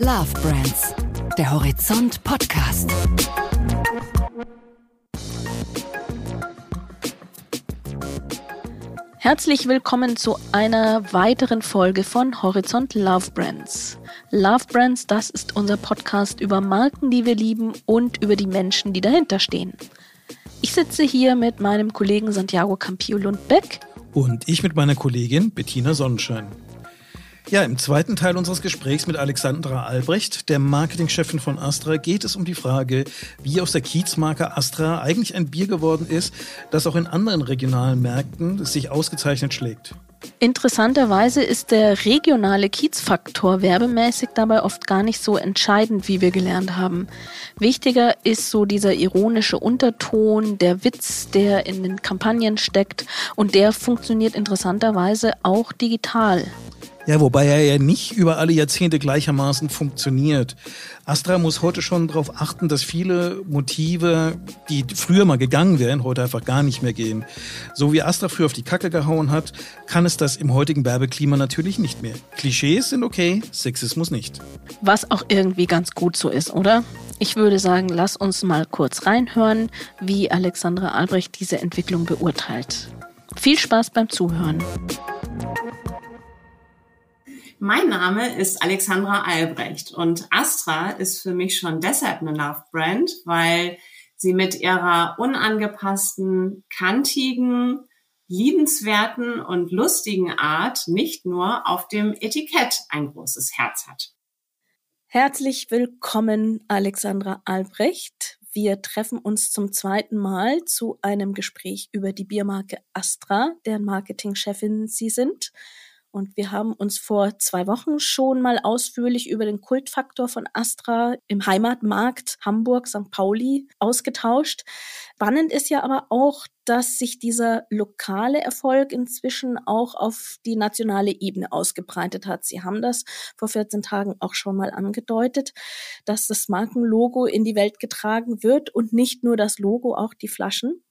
Love Brands, der Horizont Podcast. Herzlich willkommen zu einer weiteren Folge von Horizont Love Brands. Love Brands, das ist unser Podcast über Marken, die wir lieben und über die Menschen, die dahinter stehen. Ich sitze hier mit meinem Kollegen Santiago Campillo Lundbeck. Und ich mit meiner Kollegin Bettina Sonnenschein. Ja, im zweiten Teil unseres Gesprächs mit Alexandra Albrecht, der Marketingchefin von Astra, geht es um die Frage, wie aus der Kiezmarke Astra eigentlich ein Bier geworden ist, das auch in anderen regionalen Märkten sich ausgezeichnet schlägt. Interessanterweise ist der regionale Kiezfaktor werbemäßig dabei oft gar nicht so entscheidend, wie wir gelernt haben. Wichtiger ist so dieser ironische Unterton, der Witz, der in den Kampagnen steckt und der funktioniert interessanterweise auch digital. Ja, wobei er ja nicht über alle Jahrzehnte gleichermaßen funktioniert. Astra muss heute schon darauf achten, dass viele Motive, die früher mal gegangen wären, heute einfach gar nicht mehr gehen. So wie Astra früher auf die Kacke gehauen hat, kann es das im heutigen Werbeklima natürlich nicht mehr. Klischees sind okay, Sexismus nicht. Was auch irgendwie ganz gut so ist, oder? Ich würde sagen, lass uns mal kurz reinhören, wie Alexandra Albrecht diese Entwicklung beurteilt. Viel Spaß beim Zuhören. Mein Name ist Alexandra Albrecht und Astra ist für mich schon deshalb eine Love Brand, weil sie mit ihrer unangepassten, kantigen, liebenswerten und lustigen Art nicht nur auf dem Etikett ein großes Herz hat. Herzlich willkommen, Alexandra Albrecht. Wir treffen uns zum zweiten Mal zu einem Gespräch über die Biermarke Astra, deren Marketingchefin Sie sind. Und wir haben uns vor zwei Wochen schon mal ausführlich über den Kultfaktor von Astra im Heimatmarkt Hamburg, St. Pauli ausgetauscht. Spannend ist ja aber auch, dass sich dieser lokale Erfolg inzwischen auch auf die nationale Ebene ausgebreitet hat. Sie haben das vor 14 Tagen auch schon mal angedeutet, dass das Markenlogo in die Welt getragen wird und nicht nur das Logo, auch die Flaschen.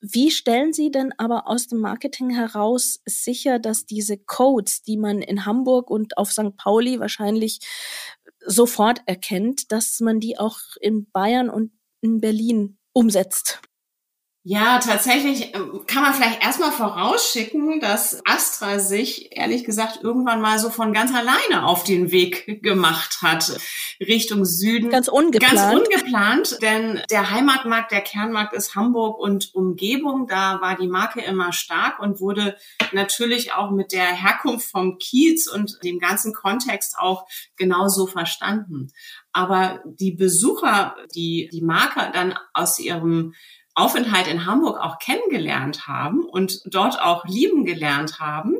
Wie stellen Sie denn aber aus dem Marketing heraus sicher, dass diese Codes, die man in Hamburg und auf St. Pauli wahrscheinlich sofort erkennt, dass man die auch in Bayern und in Berlin umsetzt? Ja, tatsächlich ähm, kann man vielleicht erstmal vorausschicken, dass Astra sich ehrlich gesagt irgendwann mal so von ganz alleine auf den Weg gemacht hat Richtung Süden. Ganz ungeplant. Ganz ungeplant, denn der Heimatmarkt, der Kernmarkt ist Hamburg und Umgebung. Da war die Marke immer stark und wurde natürlich auch mit der Herkunft vom Kiez und dem ganzen Kontext auch genauso verstanden. Aber die Besucher, die die Marke dann aus ihrem Aufenthalt in Hamburg auch kennengelernt haben und dort auch lieben gelernt haben,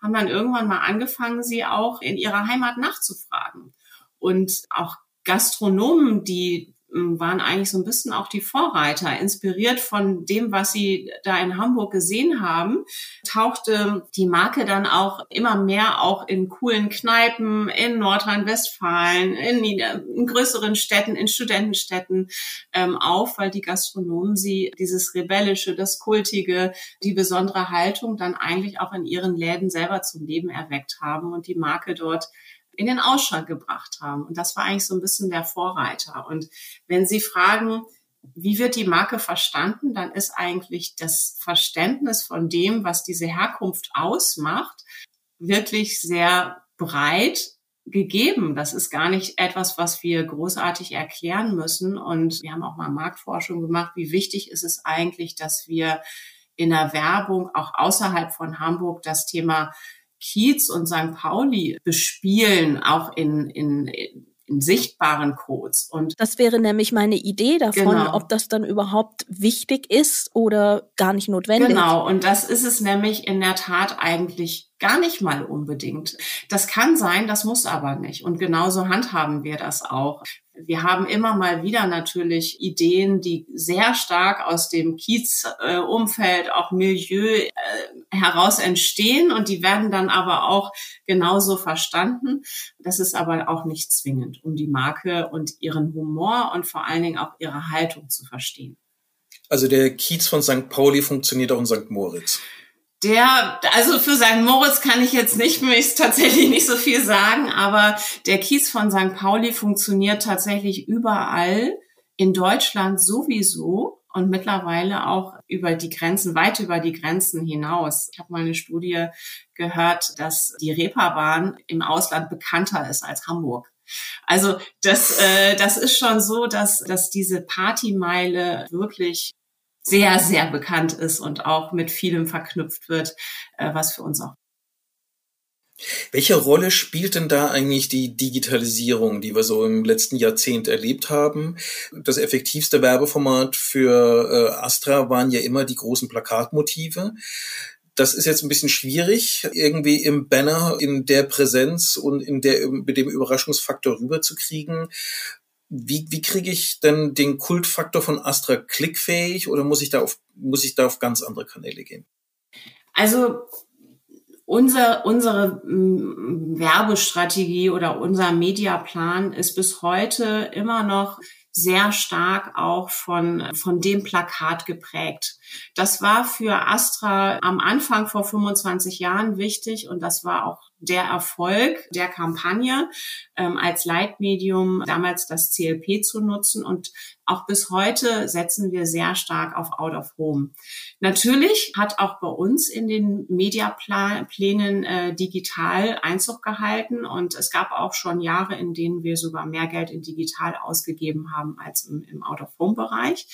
haben dann irgendwann mal angefangen, sie auch in ihrer Heimat nachzufragen. Und auch Gastronomen, die waren eigentlich so ein bisschen auch die Vorreiter. Inspiriert von dem, was sie da in Hamburg gesehen haben, tauchte die Marke dann auch immer mehr auch in coolen Kneipen in Nordrhein-Westfalen, in, in, größeren Städten, in Studentenstädten ähm, auf, weil die Gastronomen sie dieses Rebellische, das Kultige, die besondere Haltung dann eigentlich auch in ihren Läden selber zum Leben erweckt haben und die Marke dort in den Ausschlag gebracht haben. Und das war eigentlich so ein bisschen der Vorreiter. Und wenn Sie fragen, wie wird die Marke verstanden, dann ist eigentlich das Verständnis von dem, was diese Herkunft ausmacht, wirklich sehr breit gegeben. Das ist gar nicht etwas, was wir großartig erklären müssen. Und wir haben auch mal Marktforschung gemacht. Wie wichtig ist es eigentlich, dass wir in der Werbung auch außerhalb von Hamburg das Thema Kiez und St. Pauli bespielen, auch in, in, in sichtbaren Codes. Und das wäre nämlich meine Idee davon, genau. ob das dann überhaupt wichtig ist oder gar nicht notwendig. Genau, und das ist es nämlich in der Tat eigentlich gar nicht mal unbedingt. Das kann sein, das muss aber nicht. Und genauso handhaben wir das auch. Wir haben immer mal wieder natürlich Ideen, die sehr stark aus dem Kiez-Umfeld, auch Milieu äh, heraus entstehen und die werden dann aber auch genauso verstanden. Das ist aber auch nicht zwingend, um die Marke und ihren Humor und vor allen Dingen auch ihre Haltung zu verstehen. Also der Kiez von St. Pauli funktioniert auch in St. Moritz. Der, also für St. Moritz kann ich jetzt nicht möglichst tatsächlich nicht so viel sagen, aber der Kiez von St. Pauli funktioniert tatsächlich überall in Deutschland sowieso und mittlerweile auch über die Grenzen, weit über die Grenzen hinaus. Ich habe mal eine Studie gehört, dass die Reeperbahn im Ausland bekannter ist als Hamburg. Also das, äh, das ist schon so, dass, dass diese Partymeile wirklich sehr, sehr bekannt ist und auch mit vielem verknüpft wird, äh, was für uns auch welche Rolle spielt denn da eigentlich die Digitalisierung, die wir so im letzten Jahrzehnt erlebt haben? Das effektivste Werbeformat für äh, Astra waren ja immer die großen Plakatmotive. Das ist jetzt ein bisschen schwierig, irgendwie im Banner in der Präsenz und in der mit dem Überraschungsfaktor rüberzukriegen. Wie, wie kriege ich denn den Kultfaktor von Astra klickfähig oder muss ich da auf, muss ich da auf ganz andere Kanäle gehen? Also unser, unsere mm, Werbestrategie oder unser Mediaplan ist bis heute immer noch sehr stark auch von, von dem Plakat geprägt. Das war für Astra am Anfang vor 25 Jahren wichtig und das war auch der Erfolg der Kampagne ähm, als Leitmedium damals das CLP zu nutzen und auch bis heute setzen wir sehr stark auf Out of Home. Natürlich hat auch bei uns in den Mediaplänen äh, digital Einzug gehalten und es gab auch schon Jahre, in denen wir sogar mehr Geld in digital ausgegeben haben als im, im Out of Home Bereich.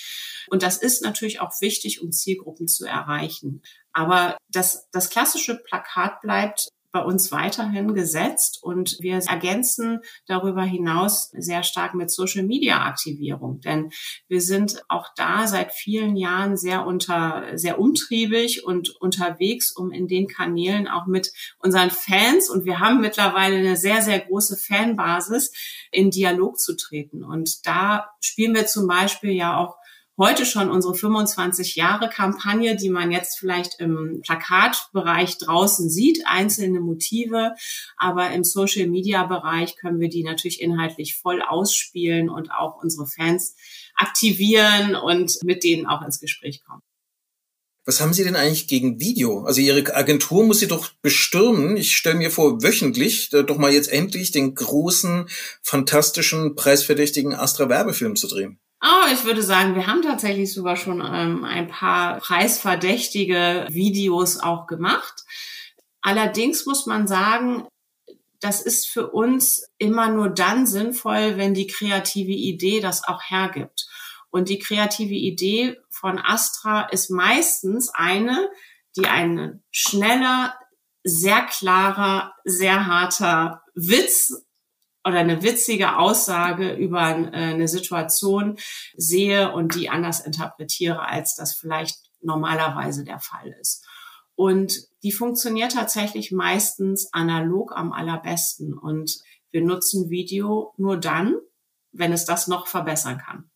Und das ist natürlich auch wichtig, um Zielgruppen zu erreichen. Aber das, das klassische Plakat bleibt bei uns weiterhin gesetzt und wir ergänzen darüber hinaus sehr stark mit Social Media Aktivierung, denn wir sind auch da seit vielen Jahren sehr unter, sehr umtriebig und unterwegs, um in den Kanälen auch mit unseren Fans und wir haben mittlerweile eine sehr, sehr große Fanbasis in Dialog zu treten. Und da spielen wir zum Beispiel ja auch heute schon unsere 25 Jahre Kampagne, die man jetzt vielleicht im Plakatbereich draußen sieht, einzelne Motive, aber im Social Media Bereich können wir die natürlich inhaltlich voll ausspielen und auch unsere Fans aktivieren und mit denen auch ins Gespräch kommen. Was haben Sie denn eigentlich gegen Video? Also Ihre Agentur muss Sie doch bestürmen. Ich stelle mir vor, wöchentlich doch mal jetzt endlich den großen, fantastischen, preisverdächtigen Astra-Werbefilm zu drehen. Oh, ich würde sagen, wir haben tatsächlich sogar schon ähm, ein paar preisverdächtige Videos auch gemacht. Allerdings muss man sagen, das ist für uns immer nur dann sinnvoll, wenn die kreative Idee das auch hergibt. Und die kreative Idee von Astra ist meistens eine, die ein schneller, sehr klarer, sehr harter Witz oder eine witzige Aussage über äh, eine Situation sehe und die anders interpretiere, als das vielleicht normalerweise der Fall ist. Und die funktioniert tatsächlich meistens analog am allerbesten. Und wir nutzen Video nur dann, wenn es das noch verbessern kann.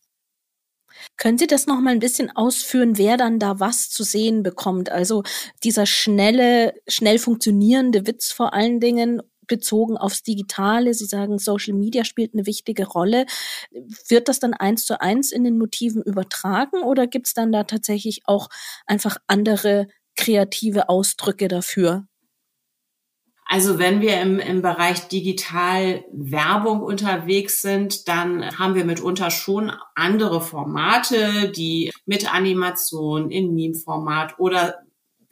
Können Sie das noch mal ein bisschen ausführen, wer dann da was zu sehen bekommt? Also dieser schnelle, schnell funktionierende Witz vor allen Dingen bezogen aufs Digitale. Sie sagen, Social Media spielt eine wichtige Rolle. Wird das dann eins zu eins in den Motiven übertragen oder gibt es dann da tatsächlich auch einfach andere kreative Ausdrücke dafür? Also wenn wir im, im Bereich digital Werbung unterwegs sind, dann haben wir mitunter schon andere Formate, die mit Animation in Meme-Format oder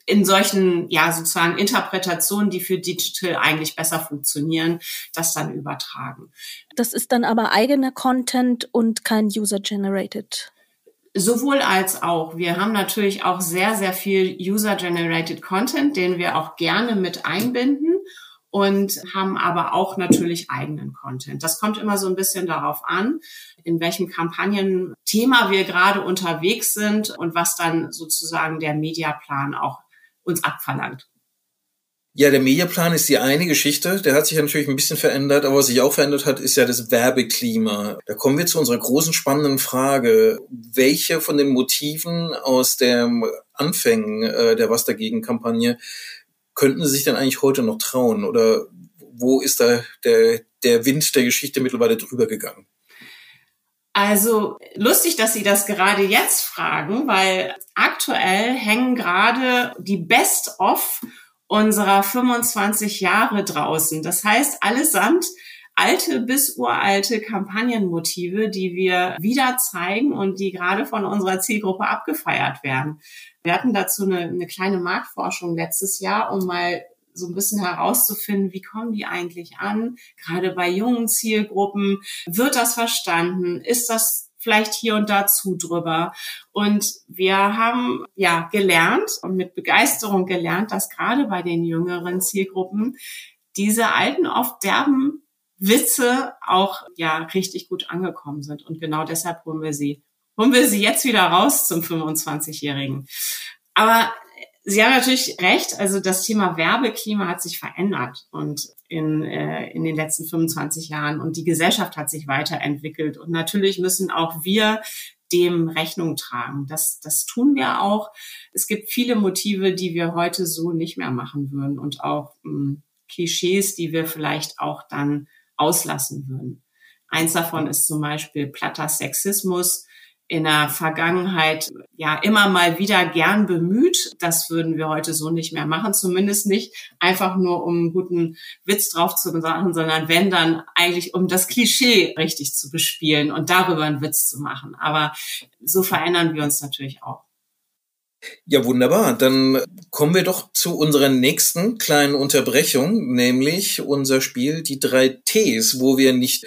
in solchen, ja, sozusagen Interpretationen, die für Digital eigentlich besser funktionieren, das dann übertragen. Das ist dann aber eigener Content und kein User-Generated. Sowohl als auch. Wir haben natürlich auch sehr, sehr viel User-Generated Content, den wir auch gerne mit einbinden und haben aber auch natürlich eigenen Content. Das kommt immer so ein bisschen darauf an, in welchem Kampagnenthema wir gerade unterwegs sind und was dann sozusagen der Mediaplan auch uns abverlangt. Ja, der Mediaplan ist die eine Geschichte. Der hat sich natürlich ein bisschen verändert, aber was sich auch verändert hat, ist ja das Werbeklima. Da kommen wir zu unserer großen spannenden Frage. Welche von den Motiven aus den Anfängen äh, der Was dagegen Kampagne könnten Sie sich denn eigentlich heute noch trauen? Oder wo ist da der, der Wind der Geschichte mittlerweile drüber gegangen? Also lustig, dass Sie das gerade jetzt fragen, weil aktuell hängen gerade die Best-of unserer 25 Jahre draußen. Das heißt, allesamt alte bis uralte Kampagnenmotive, die wir wieder zeigen und die gerade von unserer Zielgruppe abgefeiert werden. Wir hatten dazu eine, eine kleine Marktforschung letztes Jahr, um mal so ein bisschen herauszufinden, wie kommen die eigentlich an, gerade bei jungen Zielgruppen. Wird das verstanden? Ist das vielleicht hier und da zu drüber? Und wir haben ja gelernt und mit Begeisterung gelernt, dass gerade bei den jüngeren Zielgruppen diese alten, oft derben Witze auch ja richtig gut angekommen sind. Und genau deshalb holen wir sie, holen wir sie jetzt wieder raus zum 25-Jährigen. Aber Sie haben natürlich recht. Also das Thema Werbeklima hat sich verändert und in, äh, in den letzten 25 Jahren und die Gesellschaft hat sich weiterentwickelt. Und natürlich müssen auch wir dem Rechnung tragen. Das, das tun wir auch. Es gibt viele Motive, die wir heute so nicht mehr machen würden und auch mh, hm, Klischees, die wir vielleicht auch dann auslassen würden. Eins davon ist zum Beispiel platter Sexismus in der Vergangenheit ja immer mal wieder gern bemüht. Das würden wir heute so nicht mehr machen, zumindest nicht einfach nur um einen guten Witz drauf zu sagen, sondern wenn dann eigentlich um das Klischee richtig zu bespielen und darüber einen Witz zu machen. Aber so verändern wir uns natürlich auch. Ja, wunderbar. Dann kommen wir doch zu unserer nächsten kleinen Unterbrechung, nämlich unser Spiel Die drei Ts, wo wir nicht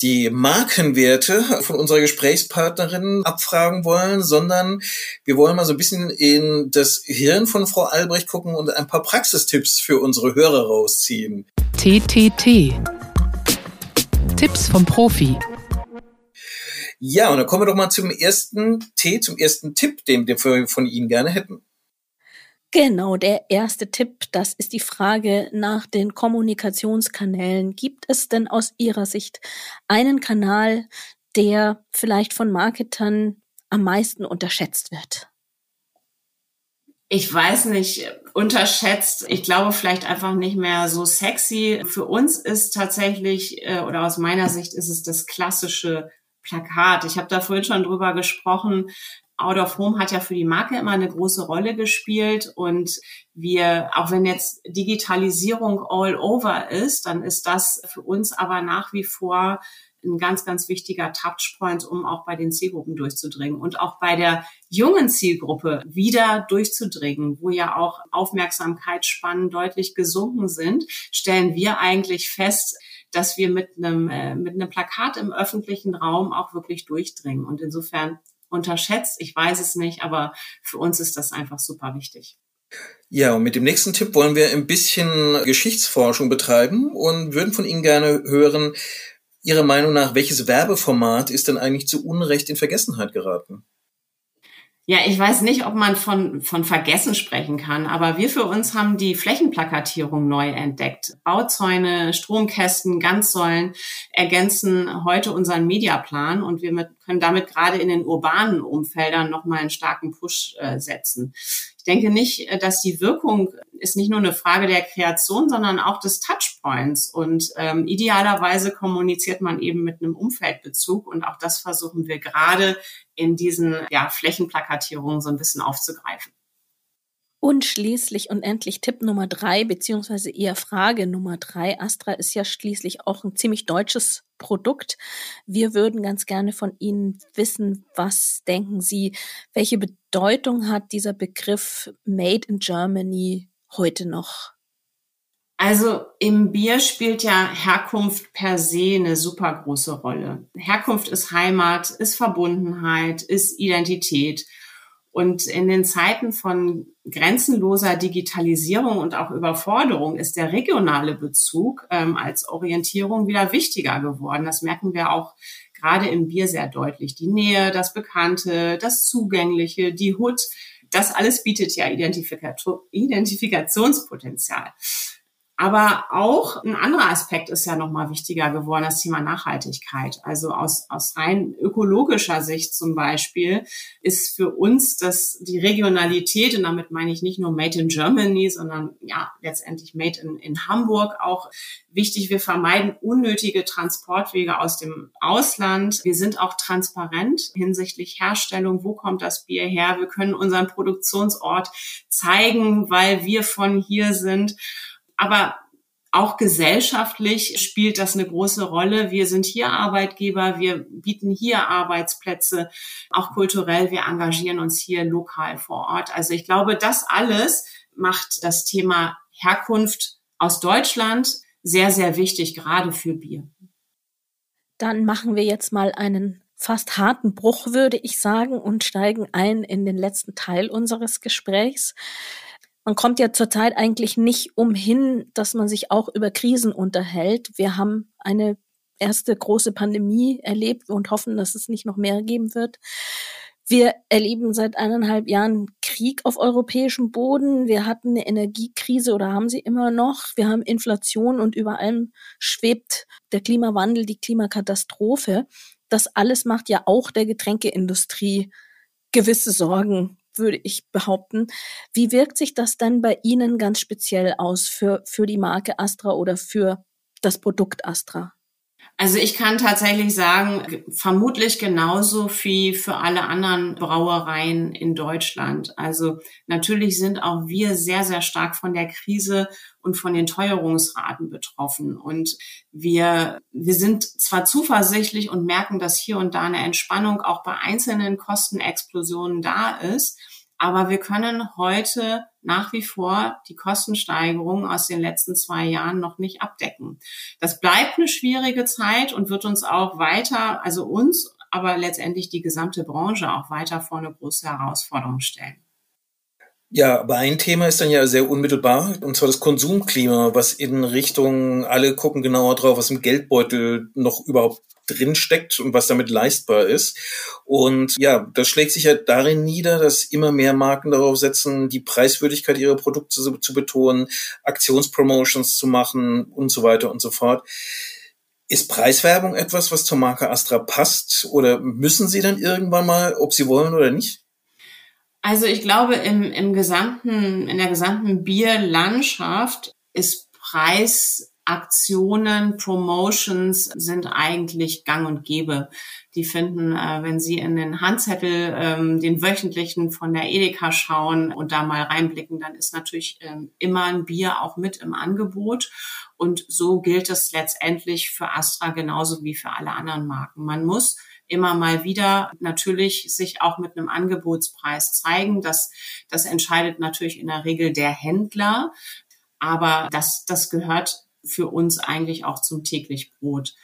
die Markenwerte von unserer Gesprächspartnerin abfragen wollen, sondern wir wollen mal so ein bisschen in das Hirn von Frau Albrecht gucken und ein paar Praxistipps für unsere Hörer rausziehen. TTT. Tipps vom Profi. Ja, und dann kommen wir doch mal zum ersten T, zum ersten Tipp, den wir von Ihnen gerne hätten. Genau, der erste Tipp, das ist die Frage nach den Kommunikationskanälen. Gibt es denn aus Ihrer Sicht einen Kanal, der vielleicht von Marketern am meisten unterschätzt wird? ich weiß nicht, unterschätzt. Ich glaube vielleicht einfach nicht mehr so sexy. Für uns ist tatsächlich, äh, oder aus meiner Sicht ist es das klassische Plakat. Ich habe da vorhin schon drüber gesprochen. Out of Home hat ja für die Marke immer eine große Rolle gespielt und wir, auch wenn jetzt Digitalisierung all over ist, dann ist das für uns aber nach wie vor ein ganz, ganz wichtiger Touchpoint, um auch bei den Zielgruppen durchzudringen und auch bei der jungen Zielgruppe wieder durchzudringen, wo ja auch Aufmerksamkeitsspannen deutlich gesunken sind, stellen wir eigentlich fest, dass wir mit einem, äh, mit einem Plakat im öffentlichen Raum auch wirklich durchdringen. Und insofern unterschätzt, ich weiß es nicht, aber für uns ist das einfach super wichtig. Ja, und mit dem nächsten Tipp wollen wir ein bisschen Geschichtsforschung betreiben und würden von Ihnen gerne hören, Ihrer Meinung nach, welches Werbeformat ist denn eigentlich zu Unrecht in Vergessenheit geraten? Ja, ich weiß nicht, ob man von, von Vergessen sprechen kann, aber wir für uns haben die Flächenplakatierung neu entdeckt. Bauzäune, Stromkästen, Ganzsäulen ergänzen heute unseren Mediaplan und wir mit, können damit gerade in den urbanen Umfeldern nochmal einen starken Push äh, setzen. Ich denke nicht, äh, dass die Wirkung ist nicht nur eine Frage der Kreation, sondern auch des Touchpoints. Und ähm, idealerweise kommuniziert man eben mit einem Umfeldbezug. Und auch das versuchen wir gerade in diesen ja, Flächenplakatierungen so ein bisschen aufzugreifen. Und schließlich und endlich Tipp Nummer drei, beziehungsweise eher Frage Nummer drei. Astra ist ja schließlich auch ein ziemlich deutsches Produkt. Wir würden ganz gerne von Ihnen wissen, was denken Sie, welche Bedeutung hat dieser Begriff Made in Germany heute noch? Also im Bier spielt ja Herkunft per se eine super große Rolle. Herkunft ist Heimat, ist Verbundenheit, ist Identität. Und in den Zeiten von grenzenloser Digitalisierung und auch Überforderung ist der regionale Bezug ähm, als Orientierung wieder wichtiger geworden. Das merken wir auch gerade im Bier sehr deutlich. Die Nähe, das Bekannte, das Zugängliche, die Hut, das alles bietet ja Identifikationspotenzial. Aber auch ein anderer Aspekt ist ja nochmal wichtiger geworden, das Thema Nachhaltigkeit. Also aus, aus rein ökologischer Sicht zum Beispiel ist für uns das die Regionalität, und damit meine ich nicht nur Made in Germany, sondern ja letztendlich Made in, in Hamburg auch wichtig. Wir vermeiden unnötige Transportwege aus dem Ausland. Wir sind auch transparent hinsichtlich Herstellung. Wo kommt das Bier her? Wir können unseren Produktionsort zeigen, weil wir von hier sind. Aber auch gesellschaftlich spielt das eine große Rolle. Wir sind hier Arbeitgeber, wir bieten hier Arbeitsplätze, auch kulturell, wir engagieren uns hier lokal vor Ort. Also ich glaube, das alles macht das Thema Herkunft aus Deutschland sehr, sehr wichtig, gerade für Bier. Dann machen wir jetzt mal einen fast harten Bruch, würde ich sagen, und steigen ein in den letzten Teil unseres Gesprächs man kommt ja zurzeit eigentlich nicht umhin, dass man sich auch über Krisen unterhält. Wir haben eine erste große Pandemie erlebt und hoffen, dass es nicht noch mehr geben wird. Wir erleben seit eineinhalb Jahren Krieg auf europäischem Boden. Wir hatten eine Energiekrise oder haben sie immer noch. Wir haben Inflation und über allem schwebt der Klimawandel, die Klimakatastrophe. Das alles macht ja auch der Getränkeindustrie gewisse Sorgen würde ich behaupten. Wie wirkt sich das dann bei Ihnen ganz speziell aus für, für die Marke Astra oder für das Produkt Astra? Also ich kann tatsächlich sagen, vermutlich genauso wie für alle anderen Brauereien in Deutschland. Also natürlich sind auch wir sehr, sehr stark von der Krise und von den Teuerungsraten betroffen. Und wir, wir sind zwar zuversichtlich und merken, dass hier und da eine Entspannung auch bei einzelnen Kostenexplosionen da ist. Aber wir können heute nach wie vor die Kostensteigerung aus den letzten zwei Jahren noch nicht abdecken. Das bleibt eine schwierige Zeit und wird uns auch weiter, also uns, aber letztendlich die gesamte Branche auch weiter vor eine große Herausforderung stellen. Ja, aber ein Thema ist dann ja sehr unmittelbar, und zwar das Konsumklima, was in Richtung, alle gucken genauer drauf, was im Geldbeutel noch überhaupt drin steckt und was damit leistbar ist. Und ja, das schlägt sich ja darin nieder, dass immer mehr Marken darauf setzen, die Preiswürdigkeit ihrer Produkte zu, zu betonen, Aktionspromotions zu machen und so weiter und so fort. Ist Preiswerbung etwas, was zur Marke Astra passt? Oder müssen sie dann irgendwann mal, ob sie wollen oder nicht? Also ich glaube, im, im gesamten, in der gesamten Bierlandschaft ist Preisaktionen, Promotions sind eigentlich gang und gäbe. Die finden, äh, wenn Sie in den Handzettel, ähm, den wöchentlichen von der Edeka schauen und da mal reinblicken, dann ist natürlich ähm, immer ein Bier auch mit im Angebot. Und so gilt es letztendlich für Astra genauso wie für alle anderen Marken. Man muss immer mal wieder natürlich sich auch mit einem Angebotspreis zeigen. Das, das entscheidet natürlich in der Regel der Händler. Aber das, das gehört für uns eigentlich auch zum täglich Brot.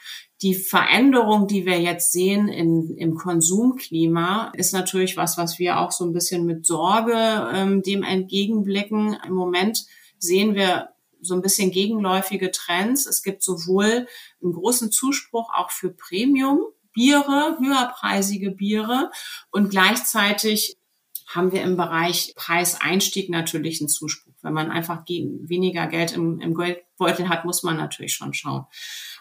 Die Veränderung, die wir jetzt sehen in, im Konsumklima, ist natürlich was, was wir auch so ein bisschen mit Sorge ähm, dem entgegenblicken. Im Moment sehen wir so ein bisschen gegenläufige Trends. Es gibt sowohl einen großen Zuspruch auch für Premium, Biere, höherpreisige Biere und gleichzeitig haben wir im Bereich Preiseinstieg natürlich einen Zuspruch. Wenn man einfach weniger Geld im, im Geldbeutel hat, muss man natürlich schon schauen.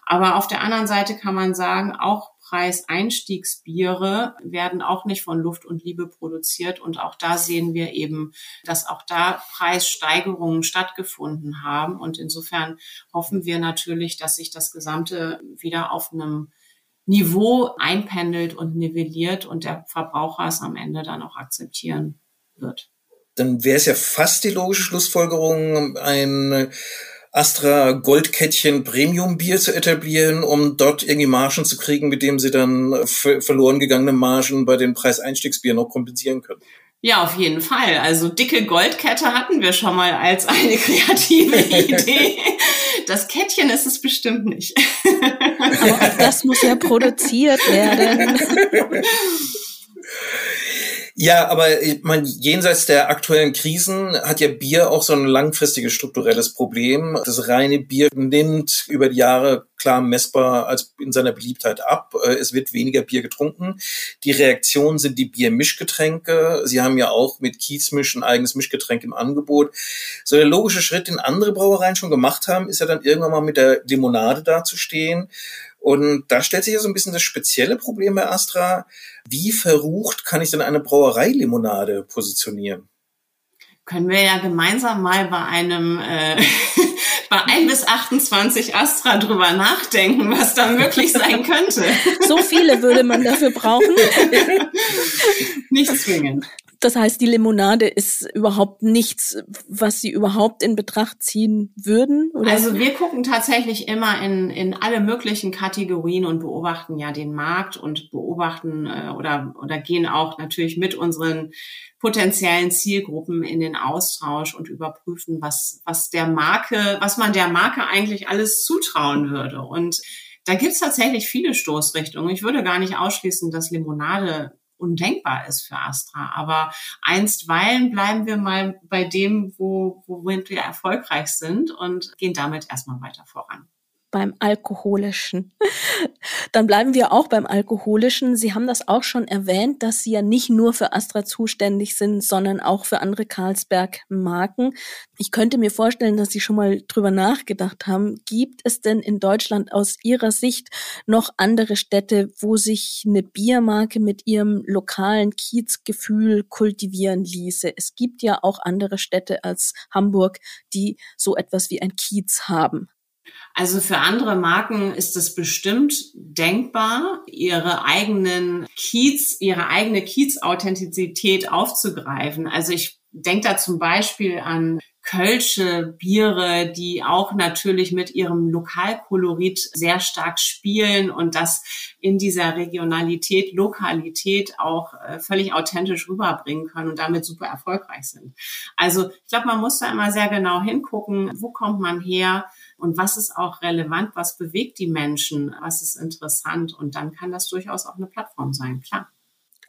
Aber auf der anderen Seite kann man sagen, auch Preiseinstiegsbiere werden auch nicht von Luft und Liebe produziert. Und auch da sehen wir eben, dass auch da Preissteigerungen stattgefunden haben. Und insofern hoffen wir natürlich, dass sich das Gesamte wieder auf einem Niveau einpendelt und nivelliert und der Verbraucher es am Ende dann auch akzeptieren wird. Dann wäre es ja fast die logische Schlussfolgerung, ein Astra Goldkettchen Premium Bier zu etablieren, um dort irgendwie Margen zu kriegen, mit dem sie dann verloren gegangene Margen bei den Preiseinstiegsbieren noch kompensieren können. Ja, auf jeden Fall. Also dicke Goldkette hatten wir schon mal als eine kreative Idee. Das Kettchen ist es bestimmt nicht. Aber das muss ja produziert werden. Ja, aber ich meine, jenseits der aktuellen Krisen hat ja Bier auch so ein langfristiges strukturelles Problem. Das reine Bier nimmt über die Jahre klar messbar als in seiner Beliebtheit ab. Äh, es wird weniger Bier getrunken. Die Reaktion sind die Biermischgetränke. Sie haben ja auch mit Kiezmisch ein eigenes Mischgetränk im Angebot. So der logische Schritt, den andere Brauereien schon gemacht haben, ist ja dann irgendwann mal mit der Limonade dazustehen. Und da stellt sich ja so ein bisschen das spezielle Problem bei Astra. Wie verrucht kann ich denn eine Brauereilimonade positionieren? Können wir ja gemeinsam mal bei einem äh, bei 1 bis 28 Astra drüber nachdenken, was da möglich sein könnte. So viele würde man dafür brauchen. Nicht zwingend. Das heißt, die Limonade ist überhaupt nichts, was Sie überhaupt in Betracht ziehen würden? Oder? Also wir gucken tatsächlich immer in, in alle möglichen Kategorien und beobachten ja den Markt und beobachten äh, oder, oder gehen auch natürlich mit unseren potenziellen Zielgruppen in den Austausch und überprüfen, was, was der Marke, was man der Marke eigentlich alles zutrauen würde. Und da gibt's tatsächlich viele Stoßrichtungen. Ich würde gar nicht ausschließen, dass Limonade undenkbar ist für Astra. Aber einstweilen bleiben wir mal bei dem, wo, womit wir erfolgreich sind und gehen damit erstmal weiter voran beim Alkoholischen. Dann bleiben wir auch beim Alkoholischen. Sie haben das auch schon erwähnt, dass Sie ja nicht nur für Astra zuständig sind, sondern auch für andere Carlsberg-Marken. Ich könnte mir vorstellen, dass Sie schon mal drüber nachgedacht haben. Gibt es denn in Deutschland aus Ihrer Sicht noch andere Städte, wo sich eine Biermarke mit ihrem lokalen Kiezgefühl kultivieren ließe? Es gibt ja auch andere Städte als Hamburg, die so etwas wie ein Kiez haben. Also für andere Marken ist es bestimmt denkbar, ihre eigenen Kiez, ihre eigene Kiez-Authentizität aufzugreifen. Also ich denke da zum Beispiel an Kölsche Biere, die auch natürlich mit ihrem Lokalkolorit sehr stark spielen und das in dieser Regionalität, Lokalität auch äh, völlig authentisch rüberbringen können und damit super erfolgreich sind. Also ich glaube, man muss da immer sehr genau hingucken, wo kommt man her, und was ist auch relevant, was bewegt die Menschen, was ist interessant und dann kann das durchaus auch eine Plattform sein, klar.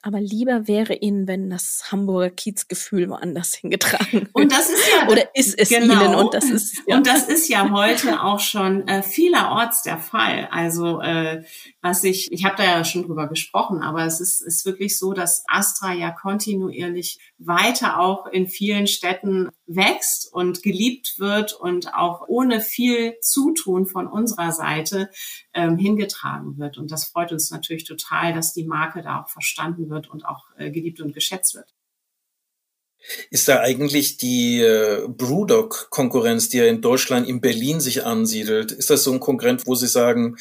Aber lieber wäre Ihnen, wenn das Hamburger Kiezgefühl woanders hingetragen Und das ist ja oder ist es genau, Ihnen und das ist ja. und das ist ja heute auch schon äh, vielerorts der Fall. Also äh, was ich ich habe da ja schon drüber gesprochen, aber es ist ist wirklich so, dass Astra ja kontinuierlich weiter auch in vielen Städten wächst und geliebt wird und auch ohne viel Zutun von unserer Seite ähm, hingetragen wird. Und das freut uns natürlich total, dass die Marke da auch verstanden wird und auch äh, geliebt und geschätzt wird. Ist da eigentlich die äh, Brewdog-Konkurrenz, die ja in Deutschland, in Berlin sich ansiedelt, ist das so ein Konkurrent, wo Sie sagen,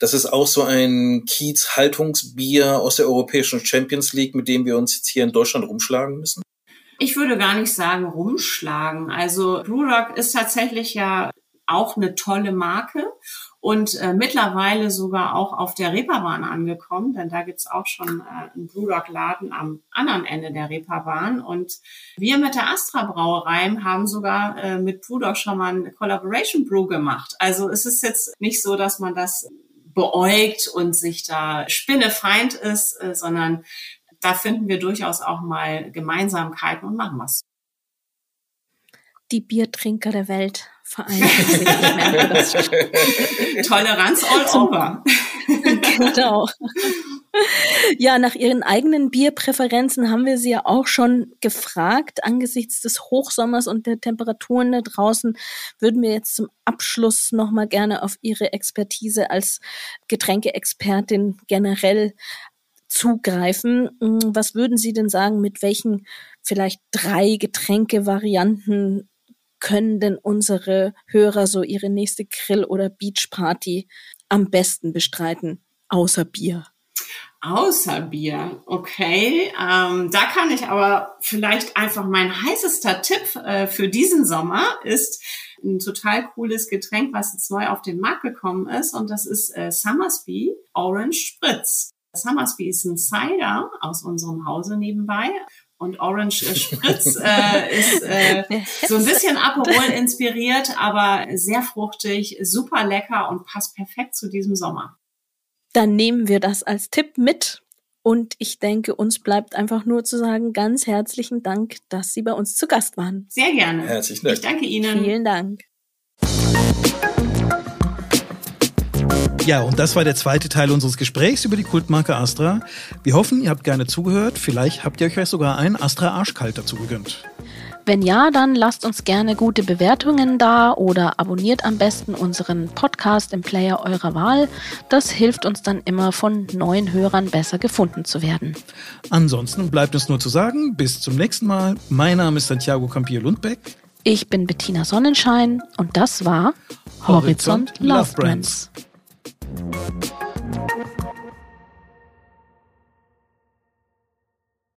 das ist auch so ein Kiez-Haltungsbier aus der Europäischen Champions League, mit dem wir uns jetzt hier in Deutschland rumschlagen müssen? Ich würde gar nicht sagen rumschlagen. Also Brewdog ist tatsächlich ja auch eine tolle Marke und äh, mittlerweile sogar auch auf der Reeperbahn angekommen, denn da gibt's auch schon äh, einen Brewdog-Laden am anderen Ende der Reeperbahn. Und wir mit der Astra Brauerei haben sogar äh, mit Brewdog schon mal eine Collaboration Brew gemacht. Also es ist jetzt nicht so, dass man das beäugt und sich da spinnefeind ist, äh, sondern da finden wir durchaus auch mal Gemeinsamkeiten und machen was. Die Biertrinker der Welt vereinen sich. Ich merke das Toleranz all over. genau. Ja, nach Ihren eigenen Bierpräferenzen haben wir Sie ja auch schon gefragt. Angesichts des Hochsommers und der Temperaturen da draußen würden wir jetzt zum Abschluss nochmal gerne auf Ihre Expertise als Getränkeexpertin generell zugreifen. Mm, was würden Sie denn sagen, mit welchen vielleicht drei Getränkevarianten können denn unsere Hörer so ihre nächste Grill- oder Beachparty am besten bestreiten, außer Bier? Außer Bier, okay. Ähm, da kann ich aber vielleicht einfach mein heißester Tipp äh, für diesen Sommer ist ein total cooles Getränk, was jetzt neu auf den Markt gekommen ist und das ist äh, Summersby Orange Spritz. Summersby ist ein Cider aus unserem Hause nebenbei. Und Orange Spritz äh, ist äh, so ein bisschen Aperol inspiriert, aber sehr fruchtig, super lecker und passt perfekt zu diesem Sommer. Dann nehmen wir das als Tipp mit. Und ich denke, uns bleibt einfach nur zu sagen, ganz herzlichen Dank, dass Sie bei uns zu Gast waren. Sehr gerne. Herzlichen Dank. Ich danke Ihnen. Vielen Dank. Ja, und das war der zweite Teil unseres Gesprächs über die Kultmarke Astra. Wir hoffen, ihr habt gerne zugehört. Vielleicht habt ihr euch sogar einen Astra Arschkalt dazu gegönnt. Wenn ja, dann lasst uns gerne gute Bewertungen da oder abonniert am besten unseren Podcast im Player eurer Wahl. Das hilft uns dann immer von neuen Hörern besser gefunden zu werden. Ansonsten bleibt uns nur zu sagen, bis zum nächsten Mal. Mein Name ist Santiago Campillo Lundbeck. Ich bin Bettina Sonnenschein und das war Horizont, Horizont Love Brands. Brands. We'll be.